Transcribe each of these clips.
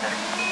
Thank you.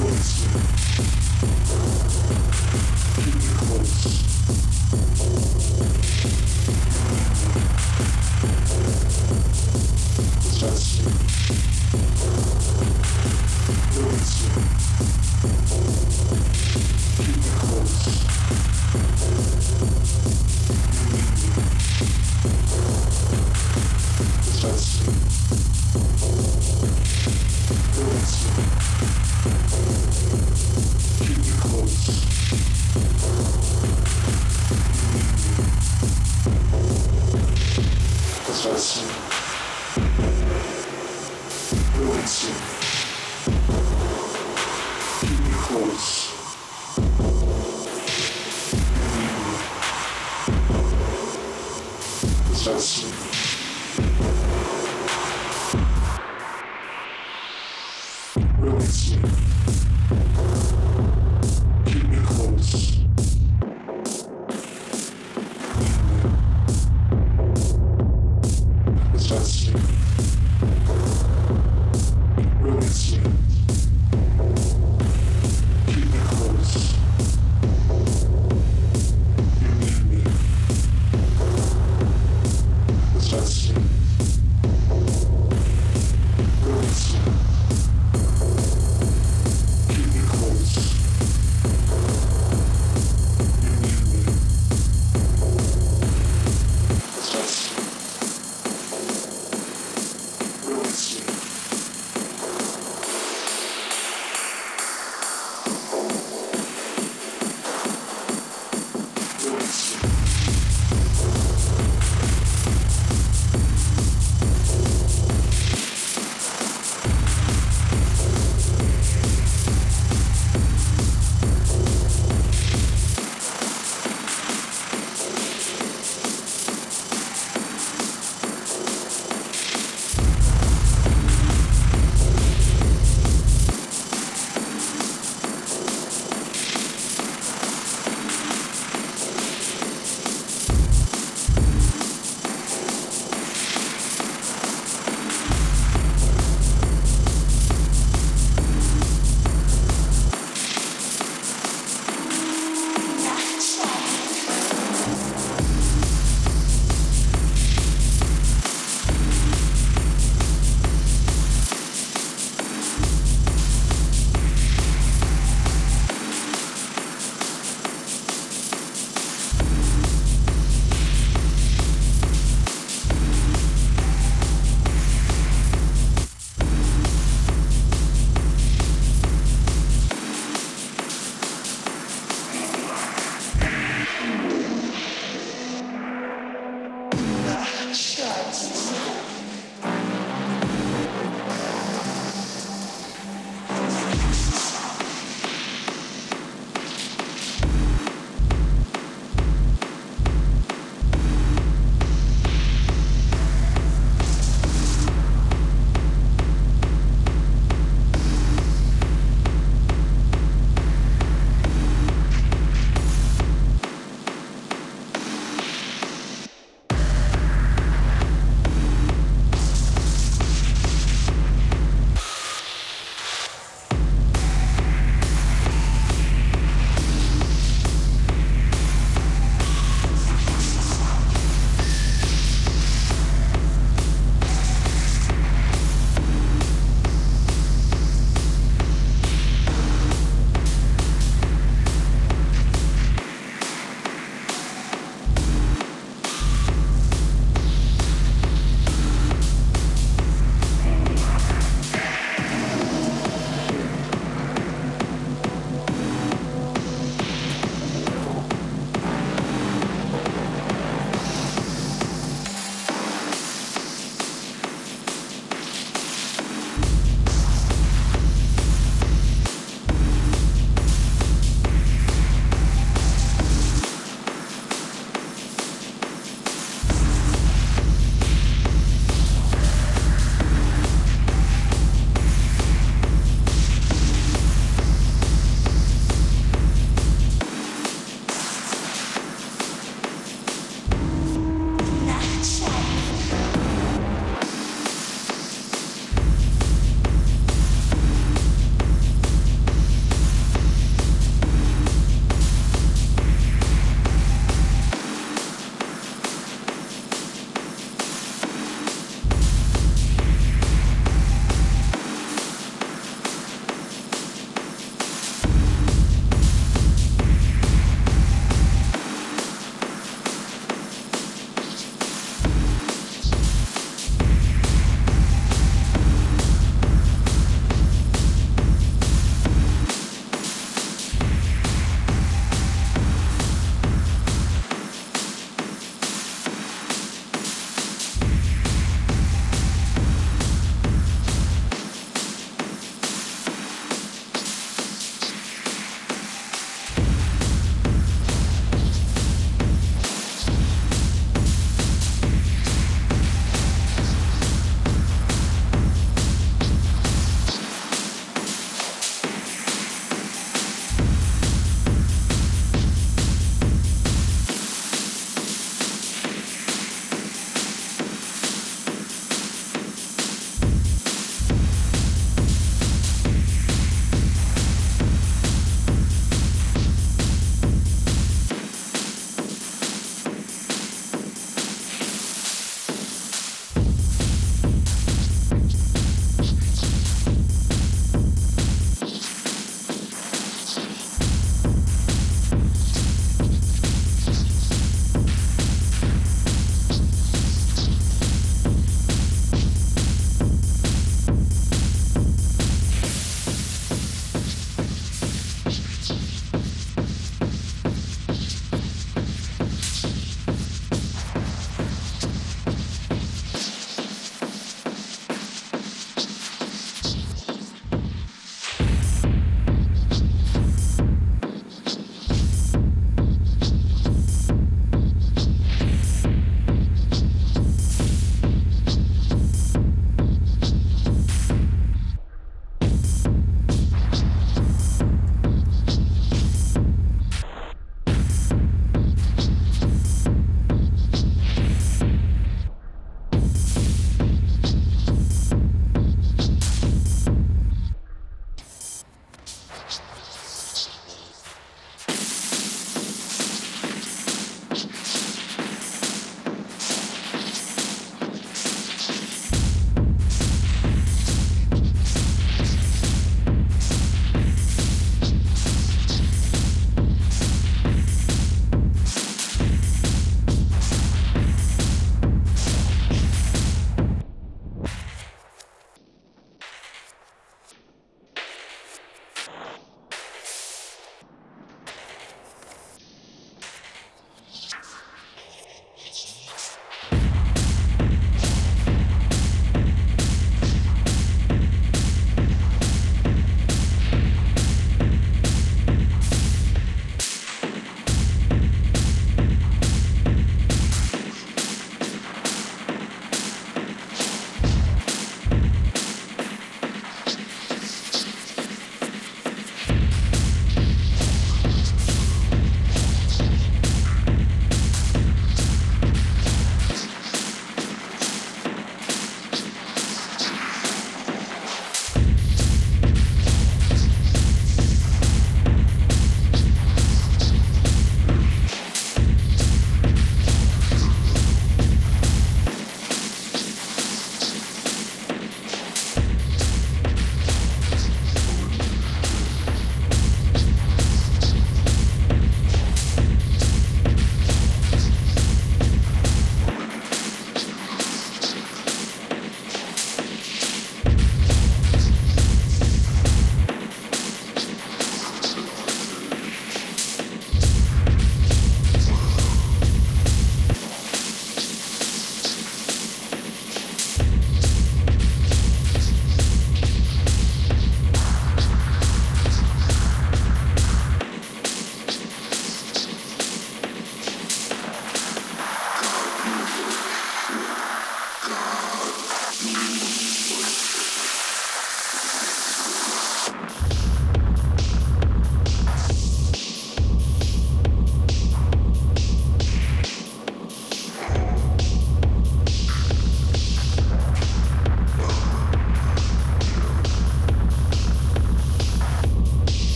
Influence.